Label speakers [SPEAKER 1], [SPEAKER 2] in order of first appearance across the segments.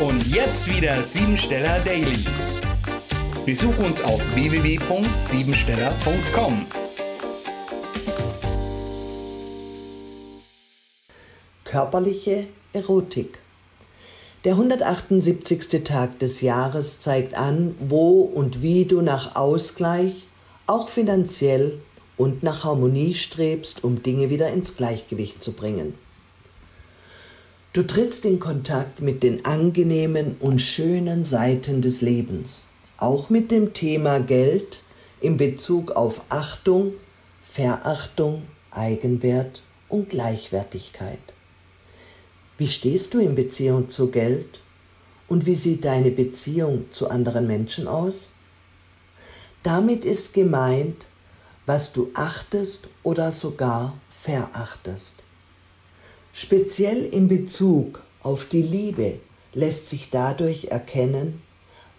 [SPEAKER 1] Und jetzt wieder Siebensteller Daily. Besuch uns auf www.siebensteller.com.
[SPEAKER 2] Körperliche Erotik. Der 178. Tag des Jahres zeigt an, wo und wie du nach Ausgleich, auch finanziell und nach Harmonie strebst, um Dinge wieder ins Gleichgewicht zu bringen. Du trittst in Kontakt mit den angenehmen und schönen Seiten des Lebens, auch mit dem Thema Geld in Bezug auf Achtung, Verachtung, Eigenwert und Gleichwertigkeit. Wie stehst du in Beziehung zu Geld und wie sieht deine Beziehung zu anderen Menschen aus? Damit ist gemeint, was du achtest oder sogar verachtest. Speziell in Bezug auf die Liebe lässt sich dadurch erkennen,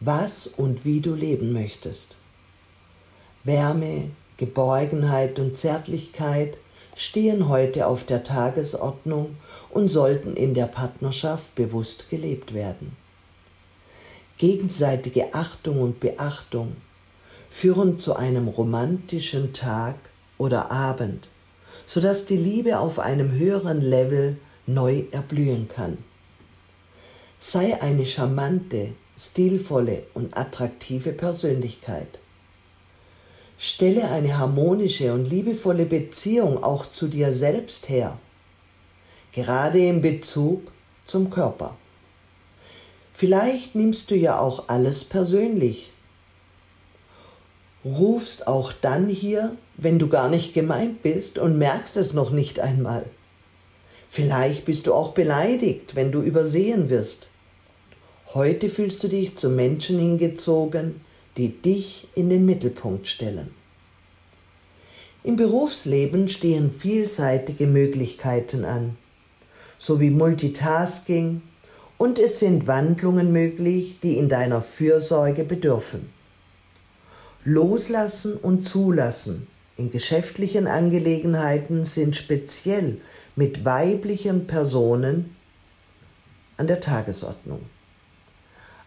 [SPEAKER 2] was und wie du leben möchtest. Wärme, Geborgenheit und Zärtlichkeit stehen heute auf der Tagesordnung und sollten in der Partnerschaft bewusst gelebt werden. Gegenseitige Achtung und Beachtung führen zu einem romantischen Tag oder Abend, sodass die Liebe auf einem höheren Level neu erblühen kann. Sei eine charmante, stilvolle und attraktive Persönlichkeit. Stelle eine harmonische und liebevolle Beziehung auch zu dir selbst her, gerade in Bezug zum Körper. Vielleicht nimmst du ja auch alles persönlich rufst auch dann hier, wenn du gar nicht gemeint bist und merkst es noch nicht einmal. Vielleicht bist du auch beleidigt, wenn du übersehen wirst. Heute fühlst du dich zu Menschen hingezogen, die dich in den Mittelpunkt stellen. Im Berufsleben stehen vielseitige Möglichkeiten an, sowie Multitasking, und es sind Wandlungen möglich, die in deiner Fürsorge bedürfen. Loslassen und Zulassen in geschäftlichen Angelegenheiten sind speziell mit weiblichen Personen an der Tagesordnung.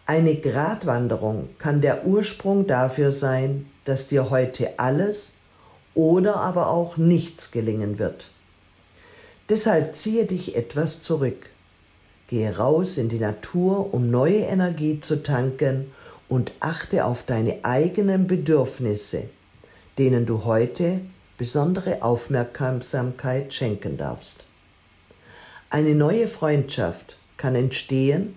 [SPEAKER 2] Eine Gratwanderung kann der Ursprung dafür sein, dass dir heute alles oder aber auch nichts gelingen wird. Deshalb ziehe dich etwas zurück. Gehe raus in die Natur, um neue Energie zu tanken und achte auf deine eigenen Bedürfnisse, denen du heute besondere Aufmerksamkeit schenken darfst. Eine neue Freundschaft kann entstehen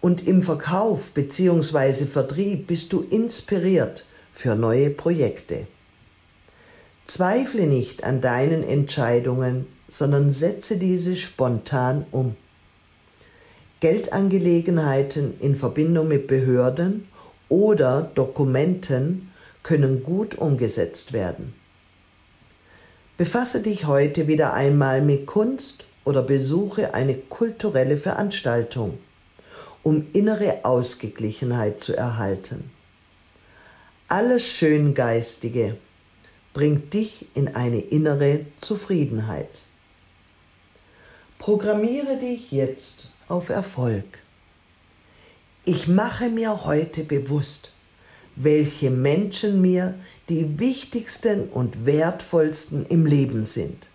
[SPEAKER 2] und im Verkauf bzw. Vertrieb bist du inspiriert für neue Projekte. Zweifle nicht an deinen Entscheidungen, sondern setze diese spontan um. Geldangelegenheiten in Verbindung mit Behörden oder Dokumenten können gut umgesetzt werden. Befasse dich heute wieder einmal mit Kunst oder besuche eine kulturelle Veranstaltung, um innere Ausgeglichenheit zu erhalten. Alles Schöngeistige bringt dich in eine innere Zufriedenheit. Programmiere dich jetzt auf Erfolg. Ich mache mir heute bewusst, welche Menschen mir die wichtigsten und wertvollsten im Leben sind.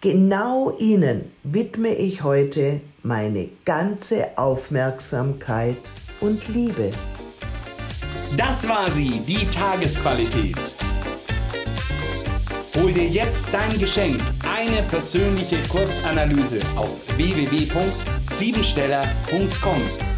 [SPEAKER 2] Genau ihnen widme ich heute meine ganze Aufmerksamkeit und Liebe.
[SPEAKER 1] Das war sie, die Tagesqualität. Hol dir jetzt dein Geschenk, eine persönliche Kurzanalyse auf www.siebensteller.com